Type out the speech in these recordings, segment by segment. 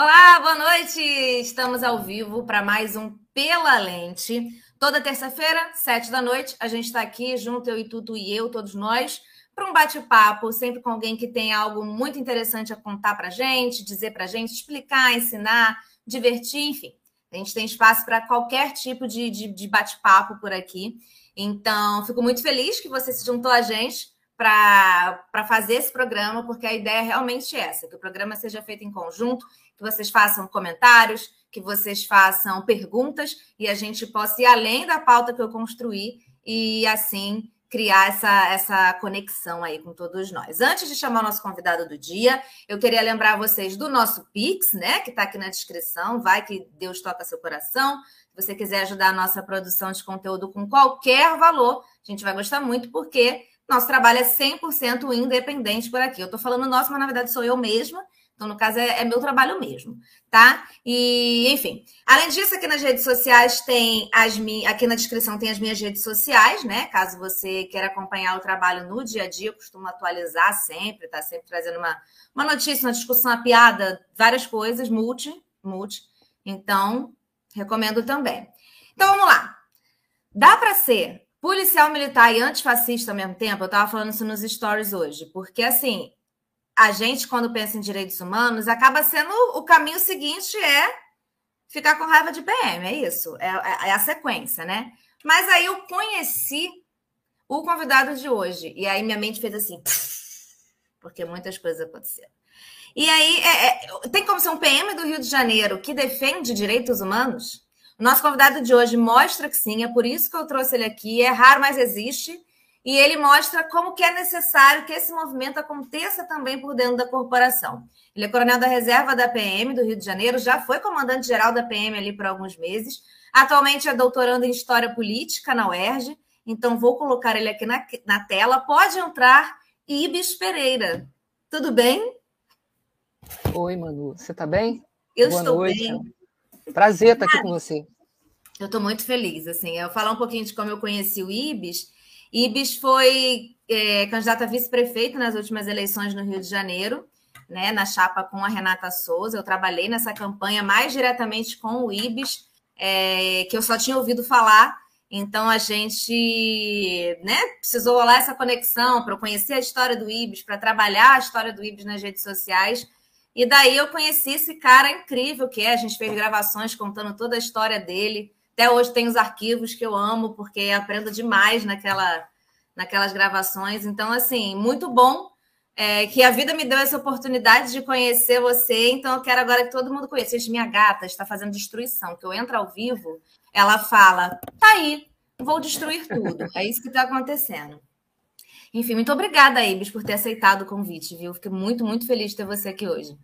Olá, boa noite! Estamos ao vivo para mais um Pela Lente. Toda terça-feira, sete da noite, a gente está aqui junto, eu e Tuto e eu, todos nós, para um bate-papo, sempre com alguém que tem algo muito interessante a contar para gente, dizer para gente, explicar, ensinar, divertir, enfim. A gente tem espaço para qualquer tipo de, de, de bate-papo por aqui. Então, fico muito feliz que você se juntou a gente para fazer esse programa, porque a ideia é realmente essa: que o programa seja feito em conjunto, que vocês façam comentários, que vocês façam perguntas e a gente possa ir além da pauta que eu construí e assim criar essa, essa conexão aí com todos nós. Antes de chamar o nosso convidado do dia, eu queria lembrar vocês do nosso Pix, né? Que está aqui na descrição. Vai que Deus toca seu coração. Se você quiser ajudar a nossa produção de conteúdo com qualquer valor, a gente vai gostar muito, porque nosso trabalho é 100% independente por aqui. Eu estou falando nosso, mas na verdade sou eu mesma. Então, no caso, é, é, meu trabalho mesmo, tá? E, enfim. Além disso, aqui nas redes sociais tem as minhas. Aqui na descrição tem as minhas redes sociais, né? Caso você queira acompanhar o trabalho no dia a dia, eu costumo atualizar sempre, tá sempre trazendo uma, uma notícia, uma discussão, uma piada, várias coisas, multi, multi. Então, recomendo também. Então, vamos lá. Dá para ser policial militar e antifascista ao mesmo tempo? Eu estava falando isso nos stories hoje, porque assim a gente, quando pensa em direitos humanos, acaba sendo o caminho seguinte é ficar com raiva de PM, é isso, é, é, é a sequência, né? Mas aí eu conheci o convidado de hoje, e aí minha mente fez assim, porque muitas coisas aconteceram. E aí, é, é, tem como ser um PM do Rio de Janeiro que defende direitos humanos? Nosso convidado de hoje mostra que sim, é por isso que eu trouxe ele aqui. É raro, mas existe e ele mostra como que é necessário que esse movimento aconteça também por dentro da corporação. Ele é coronel da reserva da PM do Rio de Janeiro, já foi comandante-geral da PM ali por alguns meses, atualmente é doutorando em História Política na UERJ, então vou colocar ele aqui na, na tela. Pode entrar, Ibis Pereira. Tudo bem? Oi, Manu. Você está bem? Eu Boa estou noite. bem. Prazer estar aqui com você. Eu estou muito feliz. Assim, eu vou falar um pouquinho de como eu conheci o Ibis. Ibis foi é, candidato a vice-prefeito nas últimas eleições no Rio de Janeiro, né, na chapa com a Renata Souza. Eu trabalhei nessa campanha mais diretamente com o Ibis, é, que eu só tinha ouvido falar. Então a gente né, precisou rolar essa conexão para conhecer a história do Ibis, para trabalhar a história do Ibis nas redes sociais. E daí eu conheci esse cara incrível que é. A gente fez gravações contando toda a história dele. Até hoje tem os arquivos que eu amo, porque aprendo demais naquela, naquelas gravações. Então, assim, muito bom é, que a vida me deu essa oportunidade de conhecer você. Então, eu quero agora que todo mundo conheça. Gente, minha gata está fazendo destruição, que eu entro ao vivo, ela fala: tá aí, vou destruir tudo. É isso que está acontecendo. Enfim, muito obrigada, Ibis, por ter aceitado o convite, viu? Fiquei muito, muito feliz de ter você aqui hoje.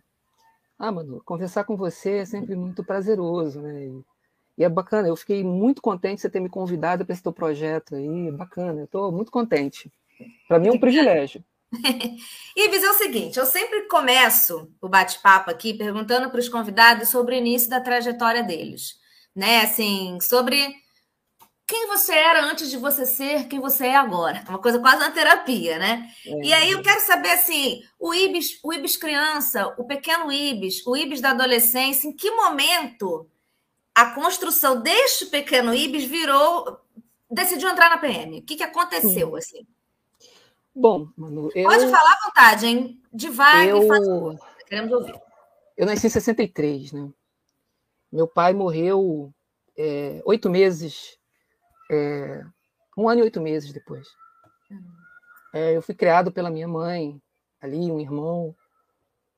Ah, Manu, conversar com você é sempre muito prazeroso, né? É bacana, eu fiquei muito contente de você ter me convidado para esse teu projeto aí, bacana, eu estou muito contente. Para mim é um privilégio. Ives, é o seguinte, eu sempre começo o bate-papo aqui perguntando para os convidados sobre o início da trajetória deles, né? Assim, sobre quem você era antes de você ser quem você é agora. Uma coisa quase uma terapia, né? É. E aí eu quero saber assim, o Ibis, o Ibis criança, o pequeno Ibis, o Ibis da adolescência, em que momento a construção deste pequeno Ibis virou. decidiu entrar na PM. O que, que aconteceu, Sim. assim? Bom, Manu, eu... Pode falar à vontade, hein? Devagar, eu... faz... queremos ouvir. Eu nasci em 63, né? Meu pai morreu é, oito meses, é, um ano e oito meses depois. É, eu fui criado pela minha mãe, ali, um irmão,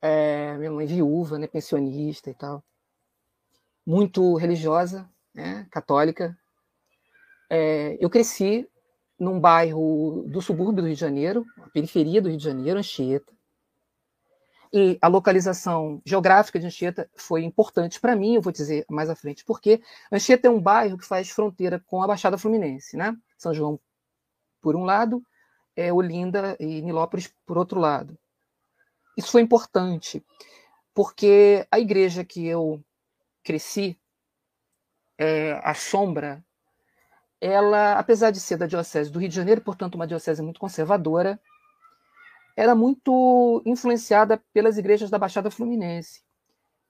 é, minha mãe viúva, né, pensionista e tal muito religiosa, né, católica. É, eu cresci num bairro do subúrbio do Rio de Janeiro, periferia do Rio de Janeiro, Anchieta. E a localização geográfica de Anchieta foi importante para mim, eu vou dizer mais à frente, porque Anchieta é um bairro que faz fronteira com a Baixada Fluminense, né? São João por um lado, é, Olinda e Nilópolis por outro lado. Isso foi importante, porque a igreja que eu cresci, é, a sombra, ela, apesar de ser da diocese do Rio de Janeiro, portanto uma diocese muito conservadora, era muito influenciada pelas igrejas da Baixada Fluminense,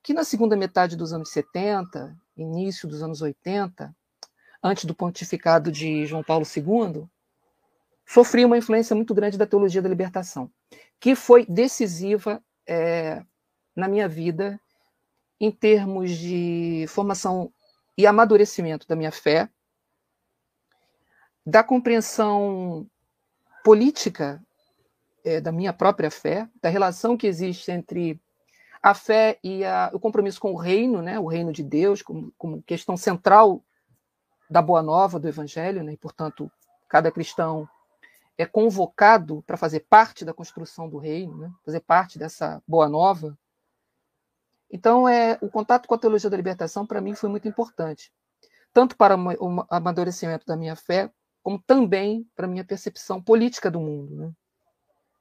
que na segunda metade dos anos 70, início dos anos 80, antes do pontificado de João Paulo II, sofri uma influência muito grande da teologia da libertação, que foi decisiva é, na minha vida em termos de formação e amadurecimento da minha fé, da compreensão política é, da minha própria fé, da relação que existe entre a fé e a, o compromisso com o reino, né, o reino de Deus, como, como questão central da boa nova do Evangelho, né, e, portanto, cada cristão é convocado para fazer parte da construção do reino, né, fazer parte dessa boa nova. Então, é, o contato com a teologia da libertação, para mim, foi muito importante, tanto para o amadurecimento da minha fé, como também para a minha percepção política do mundo, né,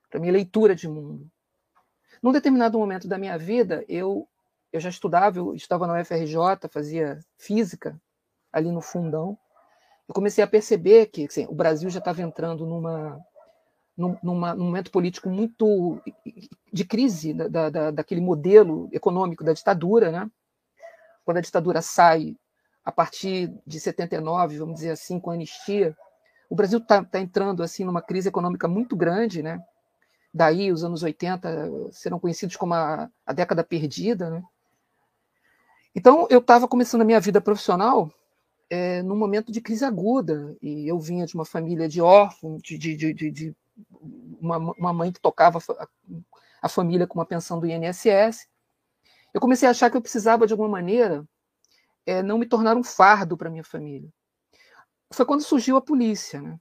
para a minha leitura de mundo. Num determinado momento da minha vida, eu, eu já estudava, eu estava na UFRJ, fazia física, ali no fundão. Eu comecei a perceber que assim, o Brasil já estava entrando numa, numa, num momento político muito de crise da, da, daquele modelo econômico da ditadura, né? Quando a ditadura sai a partir de 79, vamos dizer assim, com a anistia, o Brasil está tá entrando assim numa crise econômica muito grande, né? daí os anos 80 serão conhecidos como a, a década perdida. Né? Então, eu estava começando a minha vida profissional é, num momento de crise aguda, e eu vinha de uma família de órfãos, de, de, de, de uma, uma, mãe que tocava a, a família com uma pensão do INSS. Eu comecei a achar que eu precisava, de alguma maneira, é, não me tornar um fardo para minha família. Foi quando surgiu a polícia, né?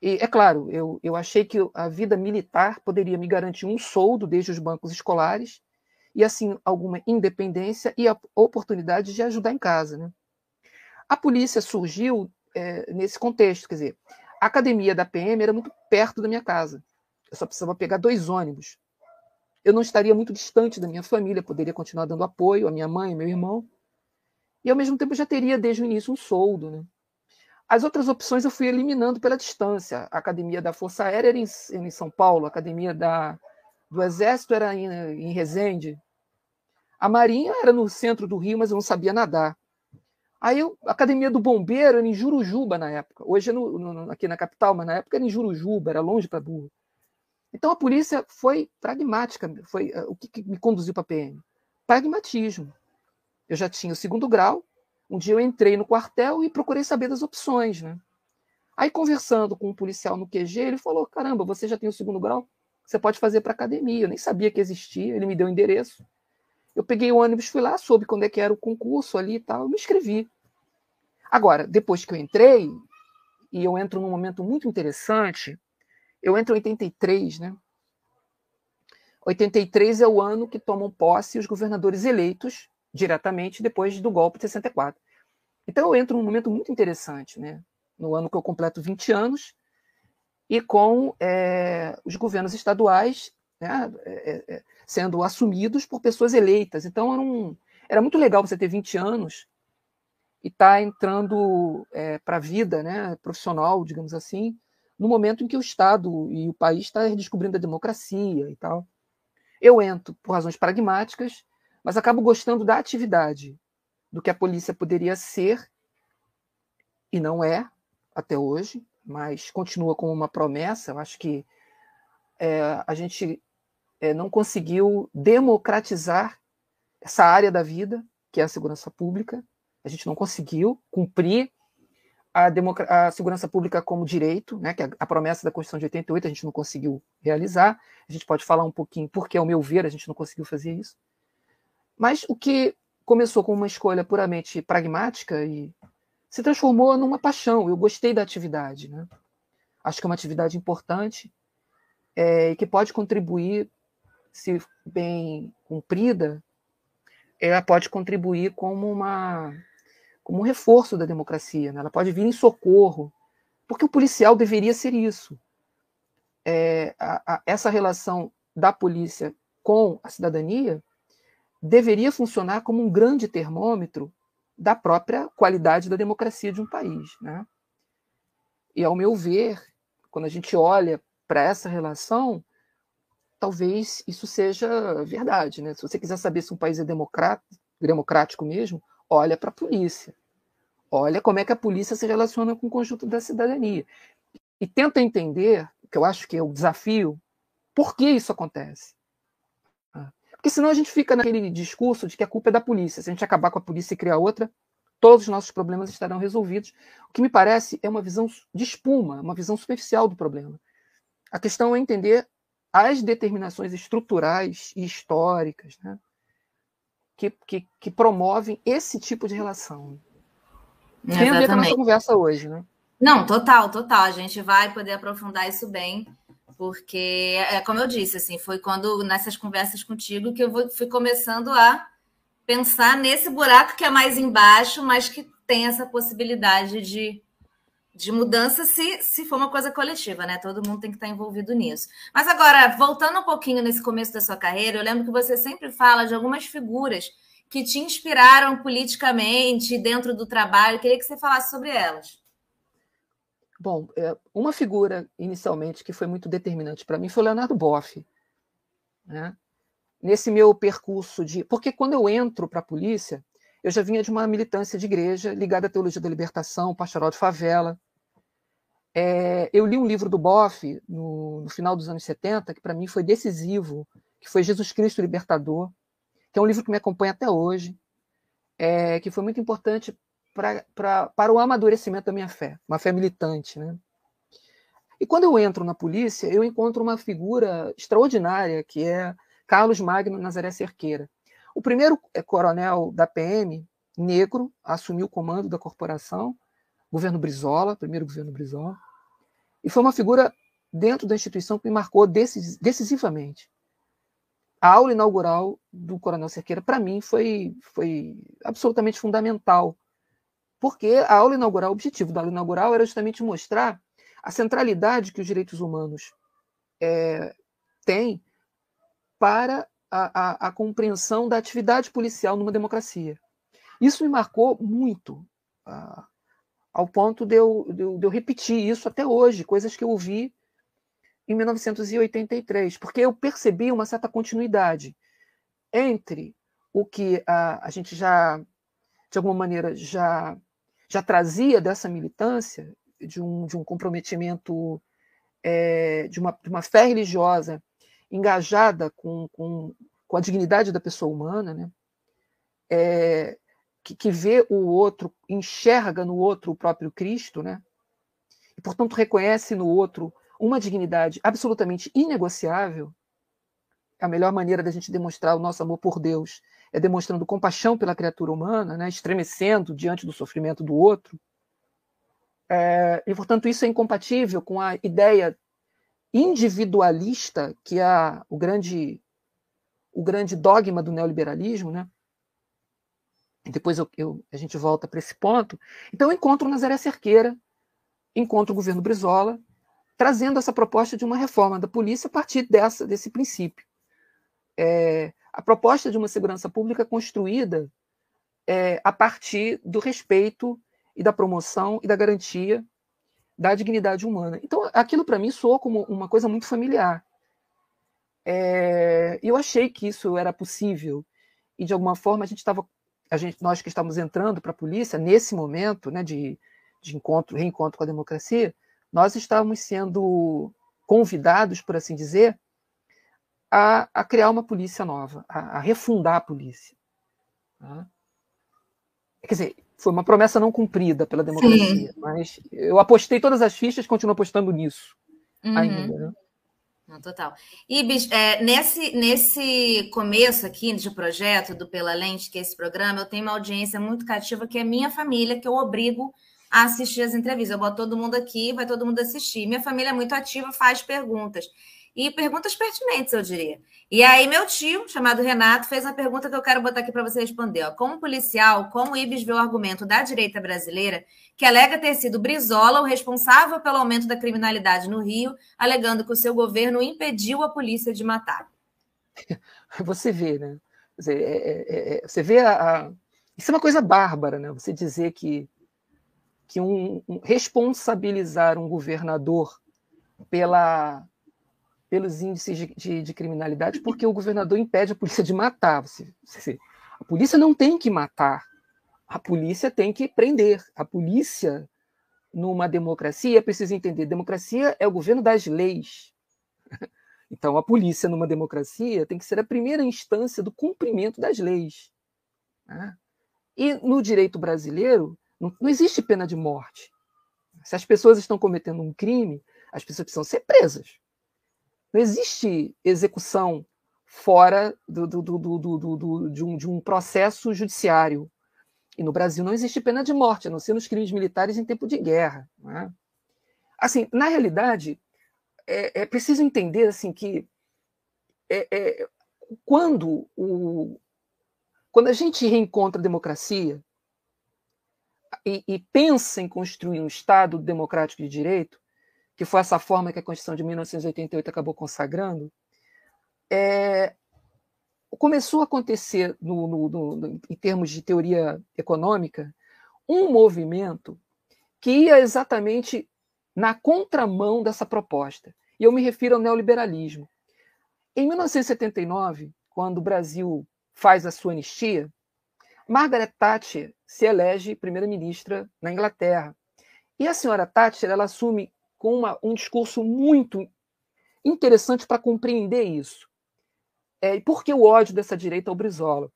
E, é claro, eu, eu achei que a vida militar poderia me garantir um soldo desde os bancos escolares e, assim, alguma independência e a oportunidade de ajudar em casa. Né? A polícia surgiu é, nesse contexto, quer dizer, a academia da PM era muito perto da minha casa. Eu só precisava pegar dois ônibus. Eu não estaria muito distante da minha família, poderia continuar dando apoio à minha mãe, meu irmão. E, ao mesmo tempo, já teria, desde o início, um soldo. Né? As outras opções eu fui eliminando pela distância. A academia da Força Aérea era em, em São Paulo, a academia da, do Exército era em, em Resende. A Marinha era no centro do Rio, mas eu não sabia nadar. Aí a academia do Bombeiro era em Jurujuba na época. Hoje é no, no, aqui na capital, mas na época era em Jurujuba, era longe para burro. Então a polícia foi pragmática, foi uh, o que, que me conduziu para a PM? Pragmatismo. Eu já tinha o segundo grau, um dia eu entrei no quartel e procurei saber das opções, né? Aí, conversando com um policial no QG, ele falou: Caramba, você já tem o segundo grau? Você pode fazer para academia. Eu nem sabia que existia, ele me deu o endereço. Eu peguei o ônibus, fui lá, soube quando é que era o concurso ali e tal, eu me inscrevi. Agora, depois que eu entrei, e eu entro num momento muito interessante, eu entro em 83, né? 83 é o ano que tomam posse os governadores eleitos diretamente depois do golpe de 64. Então eu entro num momento muito interessante, né? no ano que eu completo 20 anos, e com é, os governos estaduais né, é, é, sendo assumidos por pessoas eleitas. Então era, um, era muito legal você ter 20 anos e estar tá entrando é, para a vida né, profissional, digamos assim, no momento em que o Estado e o país está redescobrindo a democracia e tal. Eu entro por razões pragmáticas, mas acabo gostando da atividade, do que a polícia poderia ser, e não é até hoje, mas continua como uma promessa. Eu acho que é, a gente é, não conseguiu democratizar essa área da vida, que é a segurança pública. A gente não conseguiu cumprir a, a, segurança pública como direito, né, que é a promessa da Constituição de 88 a gente não conseguiu realizar. A gente pode falar um pouquinho porque, ao meu ver, a gente não conseguiu fazer isso. Mas o que começou com uma escolha puramente pragmática e se transformou numa paixão. Eu gostei da atividade. Né? Acho que é uma atividade importante é, que pode contribuir, se bem cumprida, ela pode contribuir como, uma, como um reforço da democracia. Né? Ela pode vir em socorro, porque o policial deveria ser isso. É, a, a, essa relação da polícia com a cidadania deveria funcionar como um grande termômetro da própria qualidade da democracia de um país. Né? E, ao meu ver, quando a gente olha para essa relação, talvez isso seja verdade. Né? Se você quiser saber se um país é democrático mesmo, olha para a polícia. Olha como é que a polícia se relaciona com o conjunto da cidadania. E tenta entender, que eu acho que é o desafio, por que isso acontece. Ah, porque senão a gente fica naquele discurso de que a culpa é da polícia. Se a gente acabar com a polícia e criar outra, todos os nossos problemas estarão resolvidos. O que me parece é uma visão de espuma, uma visão superficial do problema. A questão é entender as determinações estruturais e históricas né, que, que, que promovem esse tipo de relação. Tem a ver com a nossa conversa hoje, né? Não, total, total. A gente vai poder aprofundar isso bem, porque, é como eu disse, assim, foi quando nessas conversas contigo que eu fui começando a pensar nesse buraco que é mais embaixo, mas que tem essa possibilidade de, de mudança se, se for uma coisa coletiva, né? Todo mundo tem que estar envolvido nisso. Mas agora, voltando um pouquinho nesse começo da sua carreira, eu lembro que você sempre fala de algumas figuras que te inspiraram politicamente dentro do trabalho. Eu queria que você falasse sobre elas. Bom, é, uma figura inicialmente que foi muito determinante para mim foi o Leonardo Boff. Né? Nesse meu percurso de. Porque quando eu entro para a polícia, eu já vinha de uma militância de igreja ligada à teologia da libertação, pastoral de favela. É, eu li um livro do Boff no, no final dos anos 70, que para mim foi decisivo, que foi Jesus Cristo Libertador que é um livro que me acompanha até hoje, é, que foi muito importante pra, pra, para o amadurecimento da minha fé, uma fé militante. Né? E quando eu entro na polícia, eu encontro uma figura extraordinária, que é Carlos Magno Nazaré Cerqueira. O primeiro é, coronel da PM, negro, assumiu o comando da corporação, governo Brizola, primeiro governo Brizola, e foi uma figura dentro da instituição que me marcou decisivamente a aula inaugural do Coronel Cerqueira, para mim, foi, foi absolutamente fundamental. Porque a aula inaugural, o objetivo da aula inaugural era justamente mostrar a centralidade que os direitos humanos é, têm para a, a, a, compreensão da atividade policial numa democracia. Isso me marcou muito, ao ponto de eu, de eu, de eu repetir isso até hoje, coisas que eu ouvi em 1983, porque eu percebi uma certa continuidade entre o que a, a gente já, de alguma maneira, já, já trazia dessa militância, de um, de um comprometimento, é, de, uma, de uma fé religiosa engajada com, com, com a dignidade da pessoa humana, né? É, que, que vê o outro, enxerga no outro o próprio Cristo, né? e, portanto, reconhece no outro uma dignidade absolutamente inegociável, a melhor maneira da gente demonstrar o nosso amor por Deus é demonstrando compaixão pela criatura humana, né, estremecendo diante do sofrimento do outro. É, e, portanto, isso é incompatível com a ideia individualista que é o grande, o grande dogma do neoliberalismo. Né? Depois eu, eu, a gente volta para esse ponto. Então, eu encontro Nazaré Cerqueira, encontro o governo Brizola, trazendo essa proposta de uma reforma da polícia a partir dessa, desse princípio. É, a proposta de uma segurança pública construída é, a partir do respeito e da promoção e da garantia da dignidade humana. Então, aquilo para mim soou como uma coisa muito familiar. É, eu achei que isso era possível e de alguma forma a gente estava, a gente, nós que estamos entrando para a polícia nesse momento, né, de, de encontro, reencontro com a democracia, nós estávamos sendo convidados, por assim dizer, a, a criar uma polícia nova, a, a refundar a polícia. Tá? Quer dizer, foi uma promessa não cumprida pela democracia, Sim. mas eu apostei todas as fichas e continuo apostando nisso uhum. ainda. Né? Não, total. Ibis, é, nesse, nesse começo aqui de projeto do Pela Lente, que é esse programa, eu tenho uma audiência muito cativa, que é minha família, que eu obrigo a assistir as entrevistas. Eu boto todo mundo aqui, vai todo mundo assistir. Minha família é muito ativa, faz perguntas. E perguntas pertinentes, eu diria. E aí, meu tio, chamado Renato, fez uma pergunta que eu quero botar aqui para você responder. Ó. Como policial, como o Ibis vê o argumento da direita brasileira que alega ter sido Brizola o responsável pelo aumento da criminalidade no Rio, alegando que o seu governo impediu a polícia de matar? Você vê, né? Você, é, é, é, você vê a, a, Isso é uma coisa bárbara, né? Você dizer que que um, um, responsabilizar um governador pela, pelos índices de, de, de, criminalidade porque o governador impede a polícia de matar. Você, você, a polícia não tem que matar, a polícia tem que prender. A polícia, numa democracia, precisa entender: democracia é o governo das leis. Então, a polícia, numa democracia, tem que ser a primeira instância do cumprimento das leis. Né? E no direito brasileiro, não, não existe pena de morte. Se as pessoas estão cometendo um crime, as pessoas precisam ser presas. Não existe execução fora do, do, do, de, um, de, um, processo judiciário. E no Brasil não existe pena de morte, a não ser nos crimes militares em tempo de guerra. É? Assim, na realidade, é, é, preciso entender assim que é, é, quando, o, quando a gente reencontra a democracia e, e pensa em construir um Estado democrático de direito, que foi essa forma que a Constituição de 1988 acabou consagrando, é, começou a acontecer, no, no, no, em termos de teoria econômica, um movimento que ia exatamente na contramão dessa proposta. E eu me refiro ao neoliberalismo. Em 1979, quando o Brasil faz a sua anistia, Margaret Thatcher se elege primeira-ministra na Inglaterra. E a senhora Thatcher ela assume com uma, um discurso muito interessante para compreender isso. É, e por que o ódio dessa direita ao Brizola?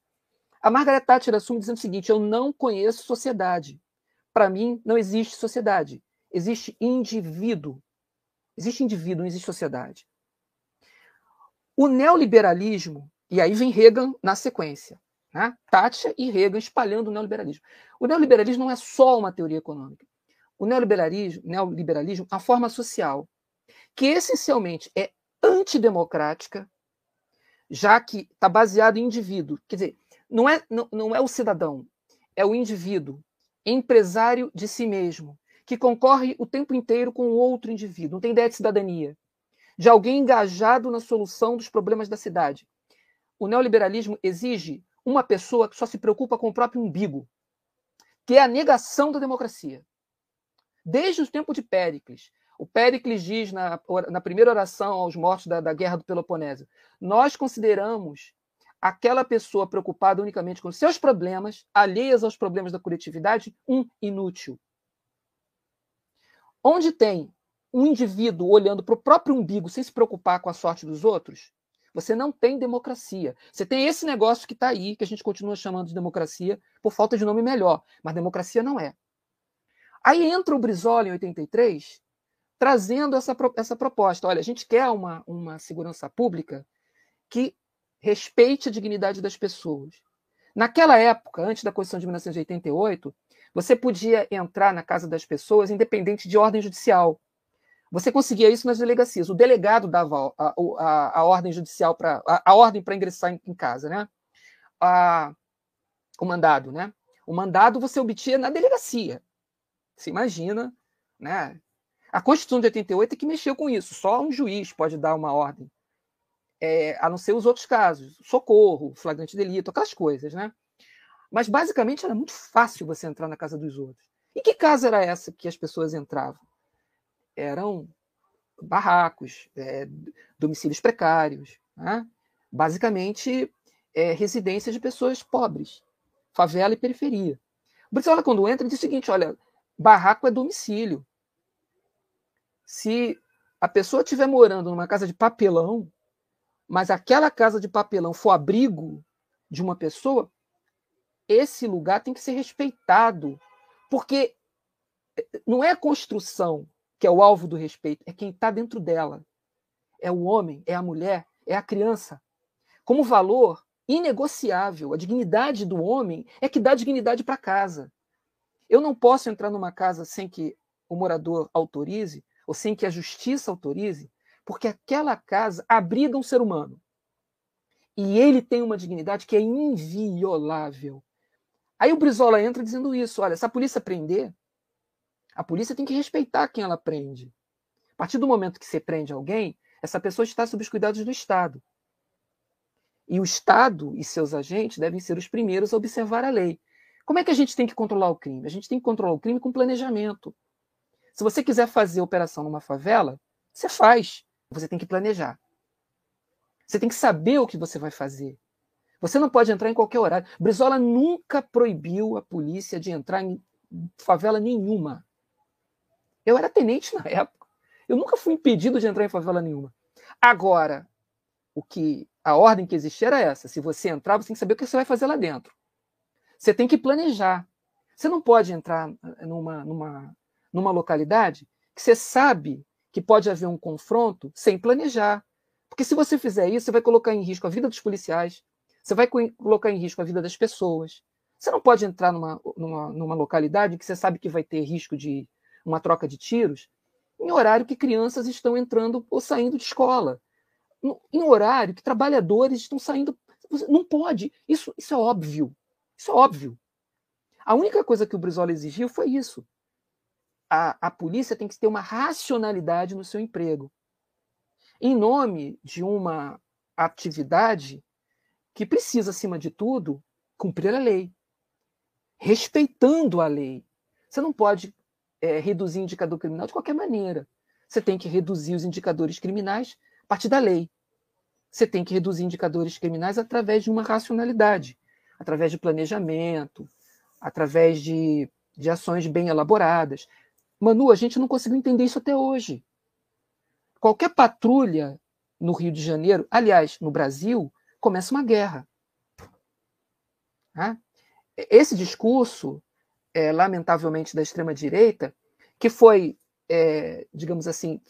A Margaret Thatcher assume dizendo o seguinte: eu não conheço sociedade. Para mim, não existe sociedade. Existe indivíduo. Existe indivíduo, não existe sociedade. O neoliberalismo, e aí vem Reagan na sequência, né? Thatcher e Reagan espalhando o neoliberalismo. O neoliberalismo não é só uma teoria econômica o neoliberalismo, neoliberalismo a forma social, que essencialmente é antidemocrática, já que está baseado em indivíduo. Quer dizer, não é, não, não é o cidadão, é o indivíduo, empresário de si mesmo, que concorre o tempo inteiro com outro indivíduo, não tem ideia de cidadania, de alguém engajado na solução dos problemas da cidade. O neoliberalismo exige uma pessoa que só se preocupa com o próprio umbigo, que é a negação da democracia desde o tempo de Péricles. O Péricles diz na, na primeira oração aos mortos da, da Guerra do Peloponeso: Nós consideramos aquela pessoa preocupada unicamente com seus problemas, alheias aos problemas da coletividade, um inútil. Onde tem um indivíduo olhando para o próprio umbigo sem se preocupar com a sorte dos outros, você não tem democracia. Você tem esse negócio que está aí, que a gente continua chamando de democracia, por falta de nome melhor, mas democracia não é. Aí entra o Brizola em 83, trazendo essa, essa proposta. Olha, a gente quer uma, uma segurança pública que respeite a dignidade das pessoas. Naquela época, antes da Constituição de 1988, você podia entrar na casa das pessoas independente de ordem judicial. Você conseguia isso nas delegacias. O delegado dava a, a, a ordem judicial para a, a, ordem para ingressar em, em, casa, né? O mandado, né? O mandado você obtinha na delegacia. Você imagina, né? A Constituição de 88 é que mexeu com isso. Só um juiz pode dar uma ordem. É, a não ser os outros casos, socorro, flagrante delito, aquelas coisas, né? Mas basicamente era muito fácil você entrar na casa dos outros. E que casa era essa que as pessoas entravam? Eram barracos, é, domicílios precários, né? basicamente é, residências de pessoas pobres, favela e periferia. O Brizola, quando entra, diz o seguinte: olha, Barraco é domicílio. Se a pessoa estiver morando numa casa de papelão, mas aquela casa de papelão for abrigo de uma pessoa, esse lugar tem que ser respeitado. Porque não é a construção que é o alvo do respeito, é quem está dentro dela. É o homem, é a mulher, é a criança. Como valor inegociável, a dignidade do homem é que dá dignidade para casa. Eu não posso entrar numa casa sem que o morador autorize, ou sem que a justiça autorize, porque aquela casa abriga um ser humano. E ele tem uma dignidade que é inviolável. Aí o Brizola entra dizendo isso: olha, se a polícia prender, a polícia tem que respeitar quem ela prende. A partir do momento que você prende alguém, essa pessoa está sob os cuidados do Estado. E o Estado e seus agentes devem ser os primeiros a observar a lei. Como é que a gente tem que controlar o crime? A gente tem que controlar o crime com planejamento. Se você quiser fazer operação numa favela, você faz. você tem que planejar. Você tem que saber o que você vai fazer. Você não pode entrar em qualquer horário. Brizola nunca proibiu a polícia de entrar em favela nenhuma. Eu era tenente na época. Eu nunca fui impedido de entrar em favela nenhuma. Agora, o que a ordem que existia era essa: se você entrar, você tem que saber o que você vai fazer lá dentro. Você tem que planejar. Você não pode entrar numa, numa, numa localidade que você sabe que pode haver um confronto sem planejar. Porque se você fizer isso, você vai colocar em risco a vida dos policiais, você vai colocar em risco a vida das pessoas. Você não pode entrar numa, numa, numa localidade que você sabe que vai ter risco de uma troca de tiros em horário que crianças estão entrando ou saindo de escola, em horário que trabalhadores estão saindo. Não pode. Isso, isso é óbvio. Isso é óbvio. A única coisa que o Brizola exigiu foi isso. A, a polícia tem que ter uma racionalidade no seu emprego. Em nome de uma atividade que precisa, acima de tudo, cumprir a lei, respeitando a lei. Você não pode é, reduzir indicador criminal de qualquer maneira. Você tem que reduzir os indicadores criminais a partir da lei. Você tem que reduzir indicadores criminais através de uma racionalidade, através de planejamento, através de, de ações bem elaboradas. Manu, a gente não conseguiu entender isso até hoje. Qualquer patrulha no Rio de Janeiro, aliás, no Brasil, começa uma guerra. Esse discurso, é, lamentavelmente, da extrema-direita, que foi, é, digamos assim,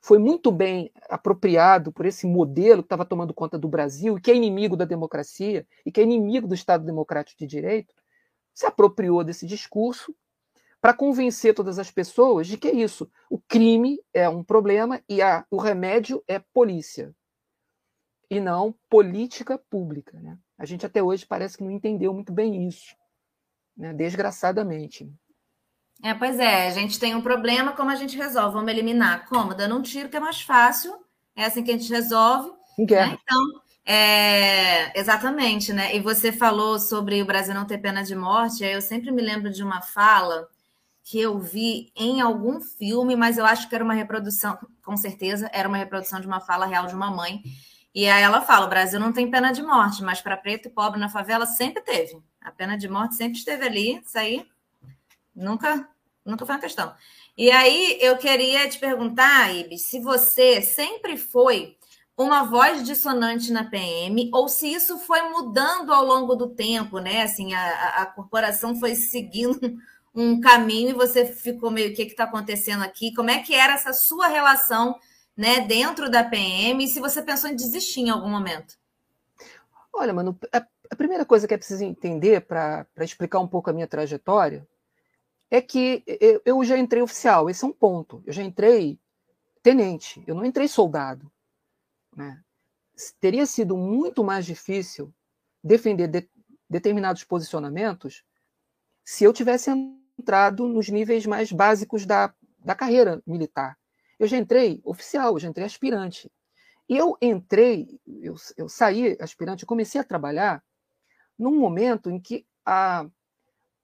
foi muito bem apropriado por esse modelo que estava tomando conta do Brasil, que é inimigo da democracia e que é inimigo do Estado Democrático de Direito, se apropriou desse discurso para convencer todas as pessoas de que é isso. O crime é um problema e a, o remédio é polícia e não política pública. Né? A gente até hoje parece que não entendeu muito bem isso, né? desgraçadamente. É, pois é, a gente tem um problema, como a gente resolve? Vamos eliminar. Como? Dando um tiro que é mais fácil, é assim que a gente resolve. Né? Então, é, exatamente, né? E você falou sobre o Brasil não ter pena de morte, eu sempre me lembro de uma fala que eu vi em algum filme, mas eu acho que era uma reprodução, com certeza, era uma reprodução de uma fala real de uma mãe, e aí ela fala: o Brasil não tem pena de morte, mas para preto e pobre na favela sempre teve. A pena de morte sempre esteve ali, isso aí nunca, nunca foi uma questão. E aí eu queria te perguntar, Ibis, se você sempre foi uma voz dissonante na PM ou se isso foi mudando ao longo do tempo, né? Assim, a, a corporação foi seguindo um caminho e você ficou meio o que está acontecendo aqui? Como é que era essa sua relação? né, dentro da PM e se você pensou em desistir em algum momento? Olha, mano, a, a primeira coisa que é preciso entender para explicar um pouco a minha trajetória é que eu, já entrei oficial, esse é um ponto. Eu já entrei tenente, eu não entrei soldado. Né? Teria sido muito mais difícil defender de, determinados posicionamentos se eu tivesse entrado nos níveis mais básicos da, da carreira militar. Eu já entrei oficial, eu já entrei aspirante. E eu entrei, eu, eu saí aspirante, comecei a trabalhar num momento em que a,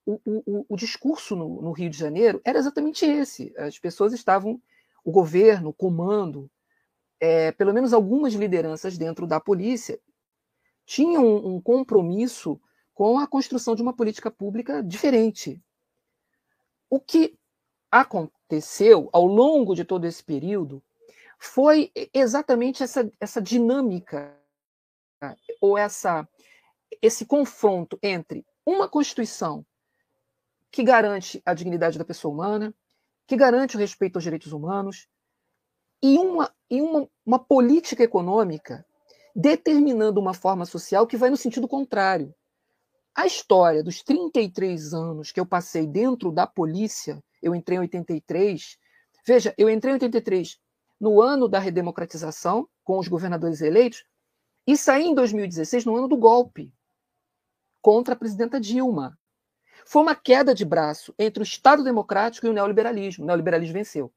o, o, o discurso no, no, Rio de Janeiro era exatamente esse. As pessoas estavam, o governo, o comando, é, pelo menos algumas lideranças dentro da polícia, tinham um, um compromisso com a construção de uma política pública diferente. O que aconteceu ao longo de todo esse período foi exatamente essa, essa dinâmica ou essa esse confronto entre uma constituição que garante a dignidade da pessoa humana, que garante o respeito aos direitos humanos, e uma, e uma, uma política econômica determinando uma forma social que vai no sentido contrário. A história dos 33 anos que eu passei dentro da polícia eu entrei em 83. Veja, eu entrei em 83 no ano da redemocratização, com os governadores eleitos, e saí em 2016 no ano do golpe contra a presidenta Dilma. Foi uma queda de braço entre o Estado Democrático e o neoliberalismo. O neoliberalismo venceu.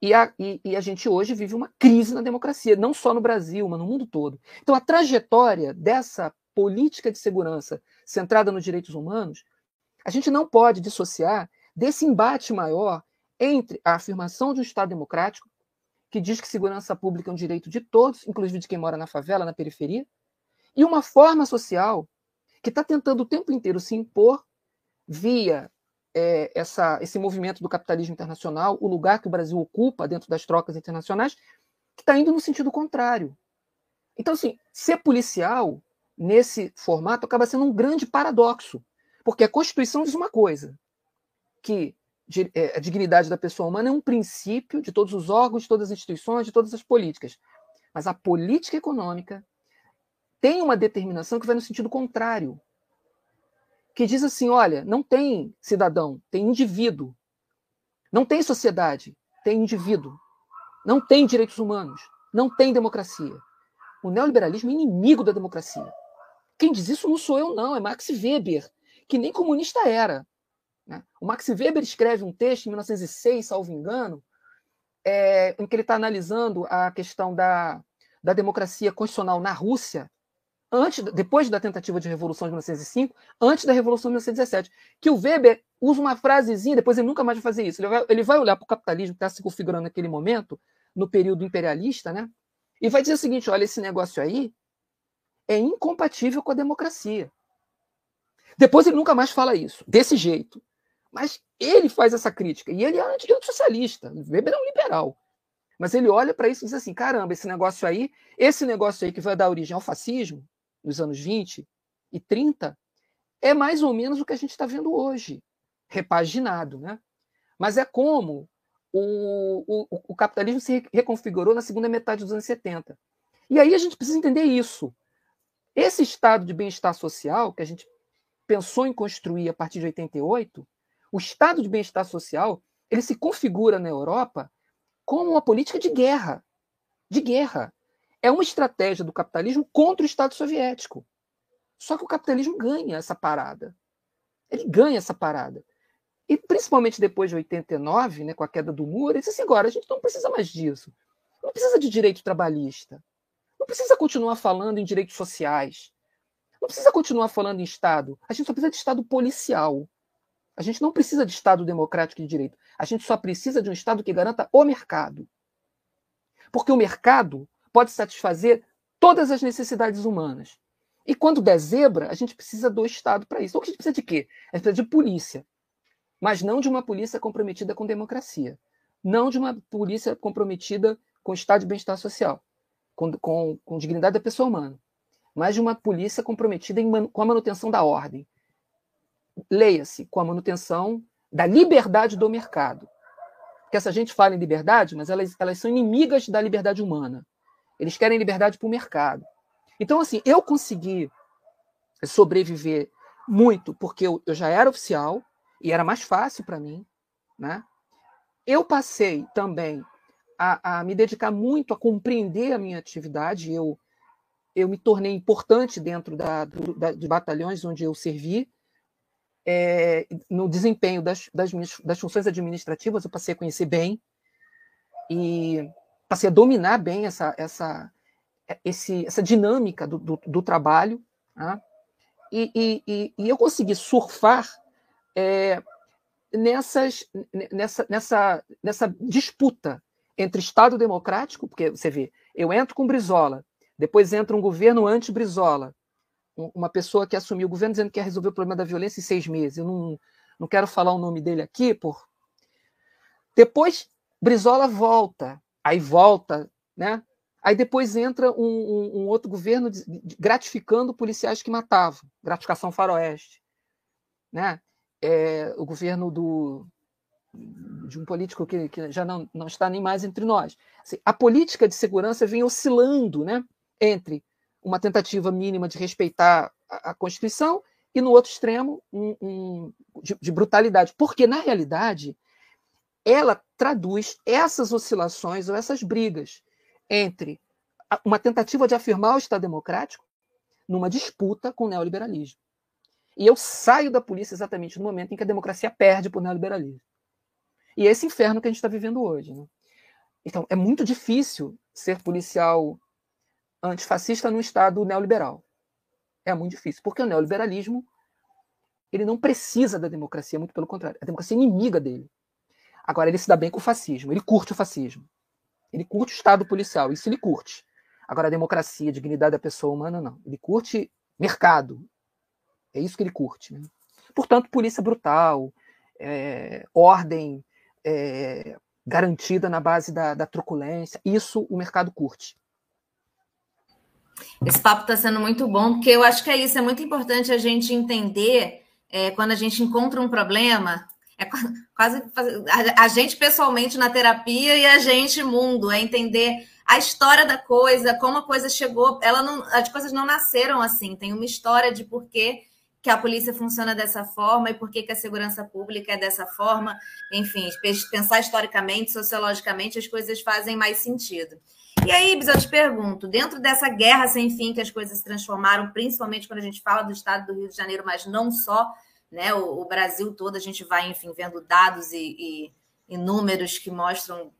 E a, e, e a, gente hoje vive uma crise na democracia, não só no Brasil, mas no mundo todo. Então, a trajetória dessa política de segurança centrada nos direitos humanos a gente não pode dissociar desse embate maior entre a afirmação de um Estado democrático que diz que segurança pública é um direito de todos, inclusive de quem mora na favela, na periferia, e uma forma social que está tentando o tempo inteiro se impor via é, essa, esse movimento do capitalismo internacional, o lugar que o Brasil ocupa dentro das trocas internacionais, que está indo no sentido contrário. Então, assim, ser policial nesse formato acaba sendo um grande paradoxo, porque a Constituição diz uma coisa, que é, a dignidade da pessoa humana é um princípio de todos os órgãos, de todas as instituições, de todas as políticas. Mas a política econômica tem uma determinação que vai no sentido contrário, que diz assim: olha, não tem cidadão, tem indivíduo. Não tem sociedade, tem indivíduo. Não tem direitos humanos, não tem democracia. O neoliberalismo é inimigo da democracia. Quem diz isso não sou eu, não, é Max Weber, que nem comunista era. Né? O Max Weber escreve um texto em 1906, salvo engano, é, em que ele está analisando a questão da, da democracia constitucional na Rússia, antes, depois da tentativa de revolução de 1905, antes da revolução de 1917, que o Weber usa uma frasezinha, depois ele nunca mais vai fazer isso. Ele vai, ele vai olhar para o capitalismo que está se configurando naquele momento, no período imperialista, né? E vai dizer o seguinte: olha, esse negócio aí é incompatível com a democracia. Depois ele nunca mais fala isso, desse jeito. Mas ele faz essa crítica, e ele é antissocialista. Weber é um liberal. Mas ele olha para isso e diz assim: caramba, esse negócio aí, esse negócio aí que vai dar origem ao fascismo, nos anos 20 e 30, é mais ou menos o que a gente está vendo hoje, repaginado. Né? Mas é como o, o, o capitalismo se reconfigurou na segunda metade dos anos 70. E aí a gente precisa entender isso. Esse estado de bem-estar social que a gente pensou em construir a partir de 88, o estado de bem-estar social, ele se configura na Europa como uma política de guerra. De guerra. É uma estratégia do capitalismo contra o Estado soviético. Só que o capitalismo ganha essa parada. Ele ganha essa parada. E principalmente depois de 89, né, com a queda do muro, ele disse assim, agora a gente não precisa mais disso. Não precisa de direito trabalhista. Não precisa continuar falando em direitos sociais. Não precisa continuar falando em Estado. A gente só precisa de Estado policial. A gente não precisa de Estado democrático de direito. A gente só precisa de um Estado que garanta o mercado. Porque o mercado pode satisfazer todas as necessidades humanas. E quando der zebra, a gente precisa do Estado para isso. Ou a gente precisa de quê? A gente precisa de polícia mas não de uma polícia comprometida com democracia, não de uma polícia comprometida com o estado de bem-estar social, com, com, com, dignidade da pessoa humana, mas de uma polícia comprometida em, com a manutenção da ordem. Leia-se, com a manutenção da liberdade do mercado. Porque essa gente fala em liberdade, mas elas, elas são inimigas da liberdade humana. Eles querem liberdade para o mercado. Então, assim, eu consegui sobreviver muito porque eu, eu já era oficial, e era mais fácil para mim, né? Eu passei também a, a, me dedicar muito a compreender a minha atividade. Eu eu me tornei importante dentro da, do, da, de batalhões onde eu servi. É, no desempenho das, das, minhas, das funções administrativas, eu passei a conhecer bem e passei a dominar bem essa, essa, esse, essa dinâmica do, do, do trabalho. Né? E, e, e, eu consegui surfar é, nessas, nessa, nessa, nessa disputa entre Estado democrático, porque você vê, eu entro com Brizola, depois entra um governo anti-Brizola, uma pessoa que assumiu o governo dizendo que quer resolver o problema da violência em seis meses. Eu não, não quero falar o nome dele aqui, por. Depois Brizola volta, aí volta, né? Aí depois entra um, um, um outro governo gratificando policiais que matavam, gratificação faroeste, né? é, o governo do, de um político que, que, já não, não está nem mais entre nós. Assim, a política de segurança vem oscilando né, entre uma tentativa mínima de respeitar a, a Constituição e, no outro extremo, um, um, de, de brutalidade. Porque, na realidade, ela traduz essas oscilações ou essas brigas entre uma tentativa de afirmar o Estado democrático numa disputa com o neoliberalismo. E eu saio da polícia exatamente no momento em que a democracia perde para o neoliberalismo. E é esse inferno que a gente está vivendo hoje. Né? Então, é muito difícil ser policial antifascista num Estado neoliberal. É muito difícil, porque o neoliberalismo ele não precisa da democracia, muito pelo contrário. A democracia é inimiga dele. Agora, ele se dá bem com o fascismo, ele curte o fascismo. Ele curte o Estado policial, isso ele curte. Agora, a democracia, a dignidade da pessoa humana, não. Ele curte mercado. É isso que ele curte. Né? Portanto, polícia brutal, é, ordem é, garantida na base da, da truculência, isso o mercado curte. Esse papo está sendo muito bom, porque eu acho que é isso, é muito importante a gente entender é, quando a gente encontra um problema, é quase a, gente pessoalmente na terapia e a gente mundo, é entender a história da coisa, como a coisa chegou. Ela não, as coisas não nasceram assim, tem uma história de por que, que a polícia funciona dessa forma e por que, que a segurança pública é dessa forma. Enfim, pensar historicamente, sociologicamente, as coisas fazem mais sentido. E aí, Ibs, eu te pergunto, dentro dessa guerra sem fim que as coisas se transformaram, principalmente quando a gente fala do estado do Rio de Janeiro, mas não só, né? O, o Brasil todo, a gente vai, enfim, vendo dados e, e, e, números que mostram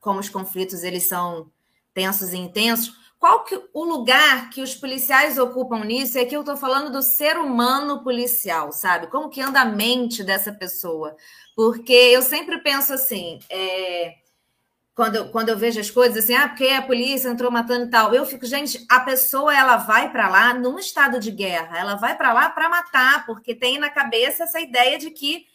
como os conflitos eles são tensos e intensos. Qual que o lugar que os policiais ocupam nisso? É que eu estou falando do ser humano policial, sabe? Como que anda a mente dessa pessoa? Porque eu sempre penso assim, é quando, quando eu vejo as coisas assim, ah, porque a polícia entrou matando e tal, eu fico, gente, a pessoa ela vai para lá num estado de guerra, ela vai para lá para matar, porque tem na cabeça essa ideia de que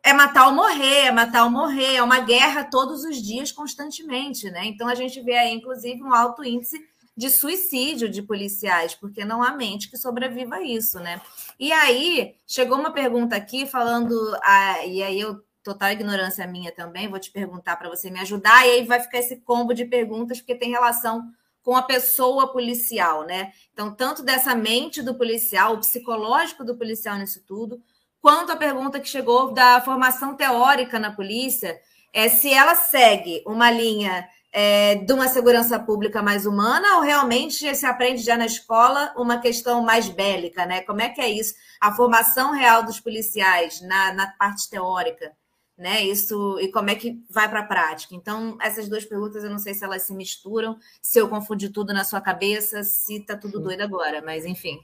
é matar ou morrer, é matar ou morrer, é uma guerra todos os dias, constantemente, né? Então a gente vê aí, inclusive, um alto índice de suicídio de policiais, porque não há mente que sobreviva a isso, né? E aí, chegou uma pergunta aqui falando, ah, e aí eu total ignorância minha também, vou te perguntar para você me ajudar, e aí vai ficar esse combo de perguntas, porque tem relação com a pessoa policial, né? Então, tanto dessa mente do policial, o psicológico do policial nisso tudo, quanto a pergunta que chegou da formação teórica na polícia, é se ela segue uma linha é, de uma segurança pública mais humana ou realmente se aprende já na escola uma questão mais bélica, né? Como é que é isso? A formação real dos policiais na, na parte teórica né? Isso e como é que vai para a prática. Então, essas duas perguntas eu não sei se elas se misturam, se eu confundi tudo na sua cabeça, se está tudo Sim. doido agora, mas enfim.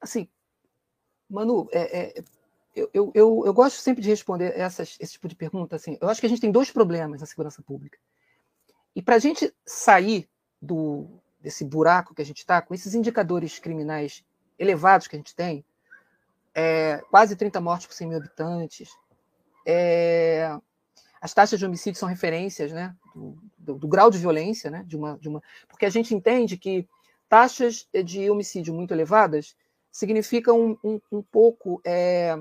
Assim, Manu, é, é, eu, eu, eu, eu, gosto sempre de responder essas, esse tipo de pergunta. Assim, eu acho que a gente tem dois problemas na segurança pública. E para a gente sair do, desse buraco que a gente está, com esses indicadores criminais elevados que a gente tem, é, quase 30 mortes por 100 mil habitantes, é, as taxas de homicídio são referências né, do, do, do, grau de violência, né, de uma, de uma, porque a gente entende que taxas de homicídio muito elevadas significam um, um, um pouco é,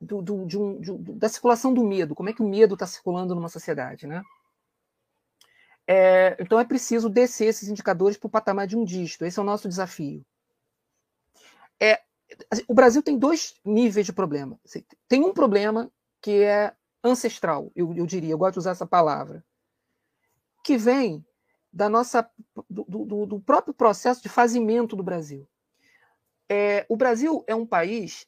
do, do, de um, de, da circulação do medo, como é que o medo está circulando numa sociedade. Né? É, então é preciso descer esses indicadores para o patamar de um dígito, esse é o nosso desafio. É, o Brasil tem dois níveis de problema. Tem um problema que é ancestral, eu, eu diria, eu gosto de usar essa palavra, que vem da nossa do, do, do próprio processo de fazimento do Brasil. É, o Brasil é um país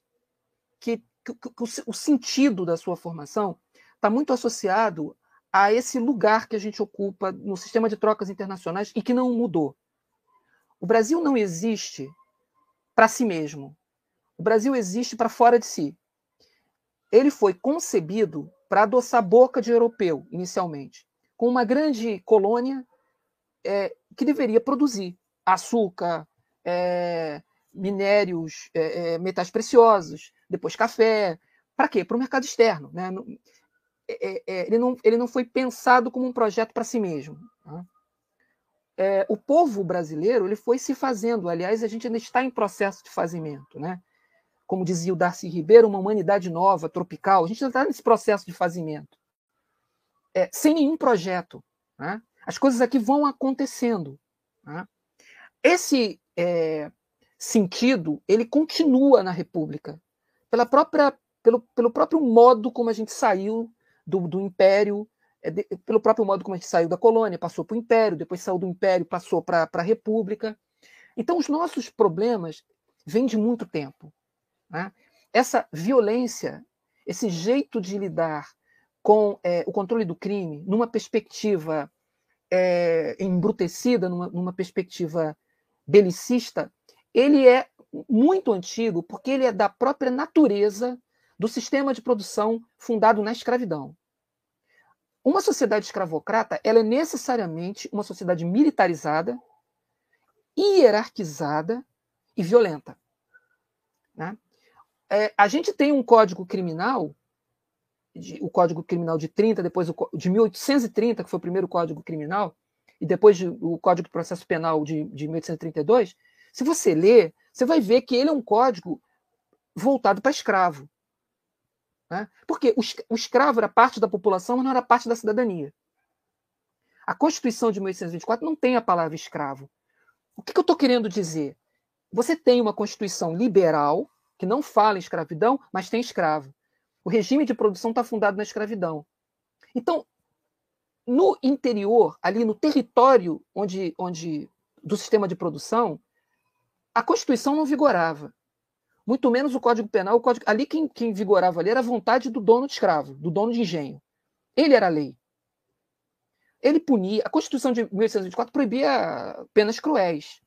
que, que, que o, o sentido da sua formação está muito associado a esse lugar que a gente ocupa no sistema de trocas internacionais e que não mudou. O Brasil não existe para si mesmo. O Brasil existe para fora de si ele foi concebido para adoçar boca de europeu, inicialmente, com uma grande colônia é, que deveria produzir açúcar, é, minérios, é, é metais preciosos, depois café. Para quê? Para o mercado externo. Né? É, é, ele, não, ele não foi pensado como um projeto para si mesmo. Né? o povo brasileiro ele foi se fazendo. Aliás, a gente ainda está em processo de fazimento. Né? Como dizia o Darcy Ribeiro, uma humanidade nova, tropical. A gente está nesse processo de fazimento, é, sem nenhum projeto. Né? As coisas aqui vão acontecendo. Né? Esse é, sentido ele continua na República, pela própria, pelo, pelo próprio modo como a gente saiu do, do Império, é, de, pelo próprio modo como a gente saiu da colônia, passou para o Império, depois saiu do Império, passou para a República. Então, os nossos problemas vêm de muito tempo. Né? Essa violência, esse jeito de lidar com é, o controle do crime numa perspectiva é, embrutecida, numa, numa perspectiva belicista, ele é muito antigo porque ele é da própria natureza do sistema de produção fundado na escravidão. Uma sociedade escravocrata ela é necessariamente uma sociedade militarizada, hierarquizada e violenta. Né? É, a gente tem um código criminal, de, o Código Criminal de 30, depois o, de 1830, que foi o primeiro código criminal, e depois de, o Código de Processo Penal de, de 1832. Se você ler, você vai ver que ele é um código voltado para escravo. Né? Porque o, o escravo era parte da população, mas não era parte da cidadania. A Constituição de 1824 não tem a palavra escravo. O que, que eu estou querendo dizer? Você tem uma Constituição liberal, que não fala em escravidão, mas tem escravo. O regime de produção está fundado na escravidão. Então, no interior, ali no território onde, onde do sistema de produção, a Constituição não vigorava. Muito menos o Código Penal. O código, ali quem, quem vigorava ali era a vontade do dono de escravo, do dono de engenho. Ele era a lei. Ele punia. A Constituição de 1824 proibia penas cruéis.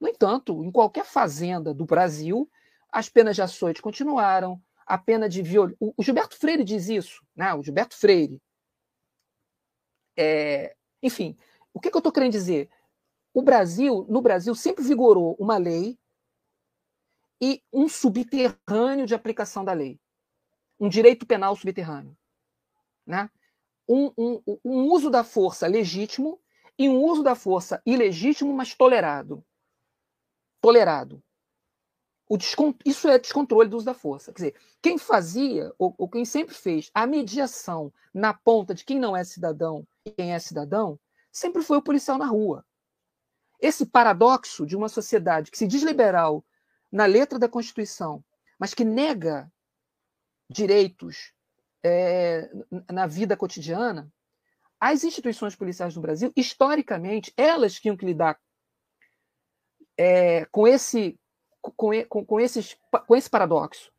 No entanto, em qualquer fazenda do Brasil, as penas de açoite continuaram, a pena de violência. O, Gilberto Freire diz isso, né? o Gilberto Freire. É... Enfim, o que, que eu estou querendo dizer? O Brasil, no Brasil, sempre vigorou uma lei e um subterrâneo de aplicação da lei. Um direito penal subterrâneo. Né? Um, um, um uso da força legítimo e um uso da força ilegítimo, mas tolerado. Tolerado. O Isso é descontrole do uso da força. Quer dizer, quem fazia, ou, ou, quem sempre fez, a mediação na ponta de quem não é cidadão e quem é cidadão, sempre foi o policial na rua. Esse paradoxo de uma sociedade que se diz liberal na letra da Constituição, mas que nega direitos é, na vida cotidiana, as instituições policiais no Brasil, historicamente, elas tinham que lidar é, com esse com, com, com, esses, com esse paradoxo,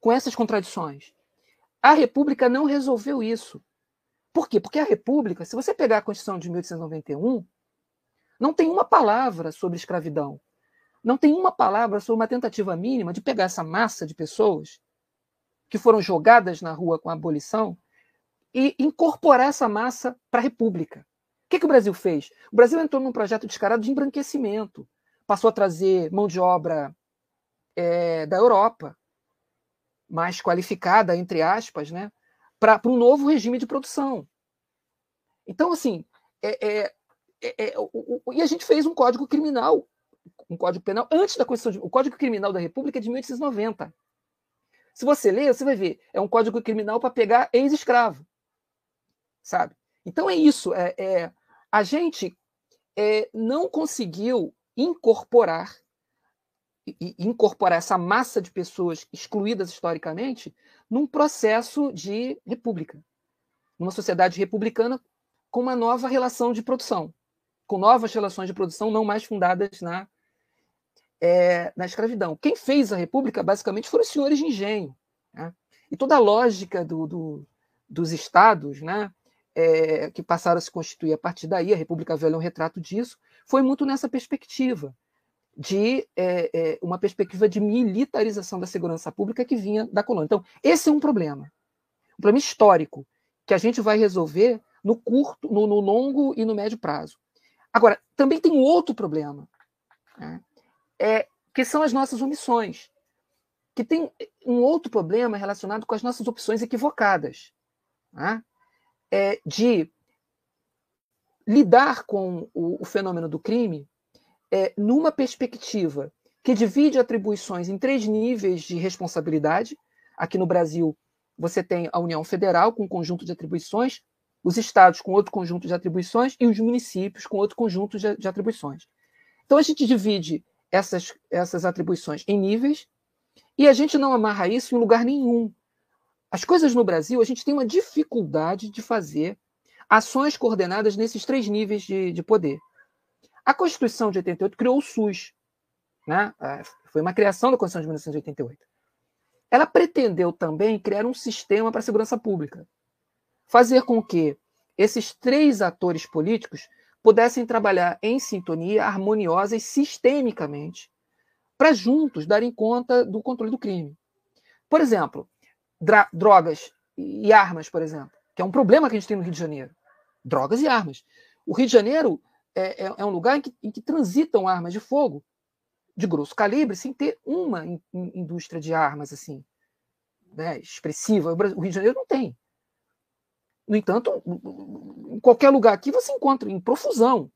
com essas contradições. A República não resolveu isso. Por quê? Porque a República, se você pegar a Constituição de 1891, não tem uma palavra sobre escravidão. Não tem uma palavra sobre uma tentativa mínima de pegar essa massa de pessoas que foram jogadas na rua com a abolição e incorporar essa massa para a República. O que, que o Brasil fez? O Brasil entrou num projeto descarado de embranquecimento. Passou a trazer mão de obra é, da Europa, mais qualificada, entre aspas, né, para um novo regime de produção. Então, assim, é, é, é, é o, o, e a gente fez um código criminal, um código penal, antes da Constituição. De, o Código Criminal da República é de 1890. Se você ler, você vai ver, é um código criminal para pegar ex-escravo, sabe? Então é isso, é, é a gente é, não conseguiu incorporar e incorporar essa massa de pessoas excluídas historicamente num processo de república, numa sociedade republicana com uma nova relação de produção, com novas relações de produção não mais fundadas na, é, na escravidão. Quem fez a república, basicamente, foram os senhores de engenho. Né? E toda a lógica do, do, dos estados né, é, que passaram a se constituir a partir daí, a República Velha é um retrato disso, foi muito nessa perspectiva de é, é, uma perspectiva de militarização da segurança pública que vinha da colônia. Então, esse é um problema, um problema histórico que a gente vai resolver no curto, no, no longo e no médio prazo. Agora, também tem um outro problema, né? é, que são as nossas omissões, que tem um outro problema relacionado com as nossas opções equivocadas, né? é, de lidar com o, o fenômeno do crime é, numa perspectiva que divide atribuições em três níveis de responsabilidade. Aqui no Brasil, você tem a União Federal com um conjunto de atribuições, os estados com outro conjunto de atribuições e os municípios com outro conjunto de, de atribuições. Então, a gente divide essas, essas atribuições em níveis e a gente não amarra isso em lugar nenhum. As coisas no Brasil, a gente tem uma dificuldade de fazer ações coordenadas nesses três níveis de, de poder. A Constituição de 88 criou o SUS. Né? É, foi uma criação da Constituição de 1988. Ela pretendeu também criar um sistema para a segurança pública. Fazer com que esses três atores políticos pudessem trabalhar em sintonia, harmoniosa e sistemicamente, para juntos darem conta do controle do crime. Por exemplo, drogas e armas, por exemplo. que é um problema que a gente tem no Rio de Janeiro. Drogas e armas. O Rio de Janeiro é, é, é um lugar em que, em que, transitam armas de fogo de grosso calibre sem ter uma in, in, indústria de armas assim né, expressiva. O Rio de Janeiro não tem. No entanto, em qualquer lugar aqui você encontra em profusão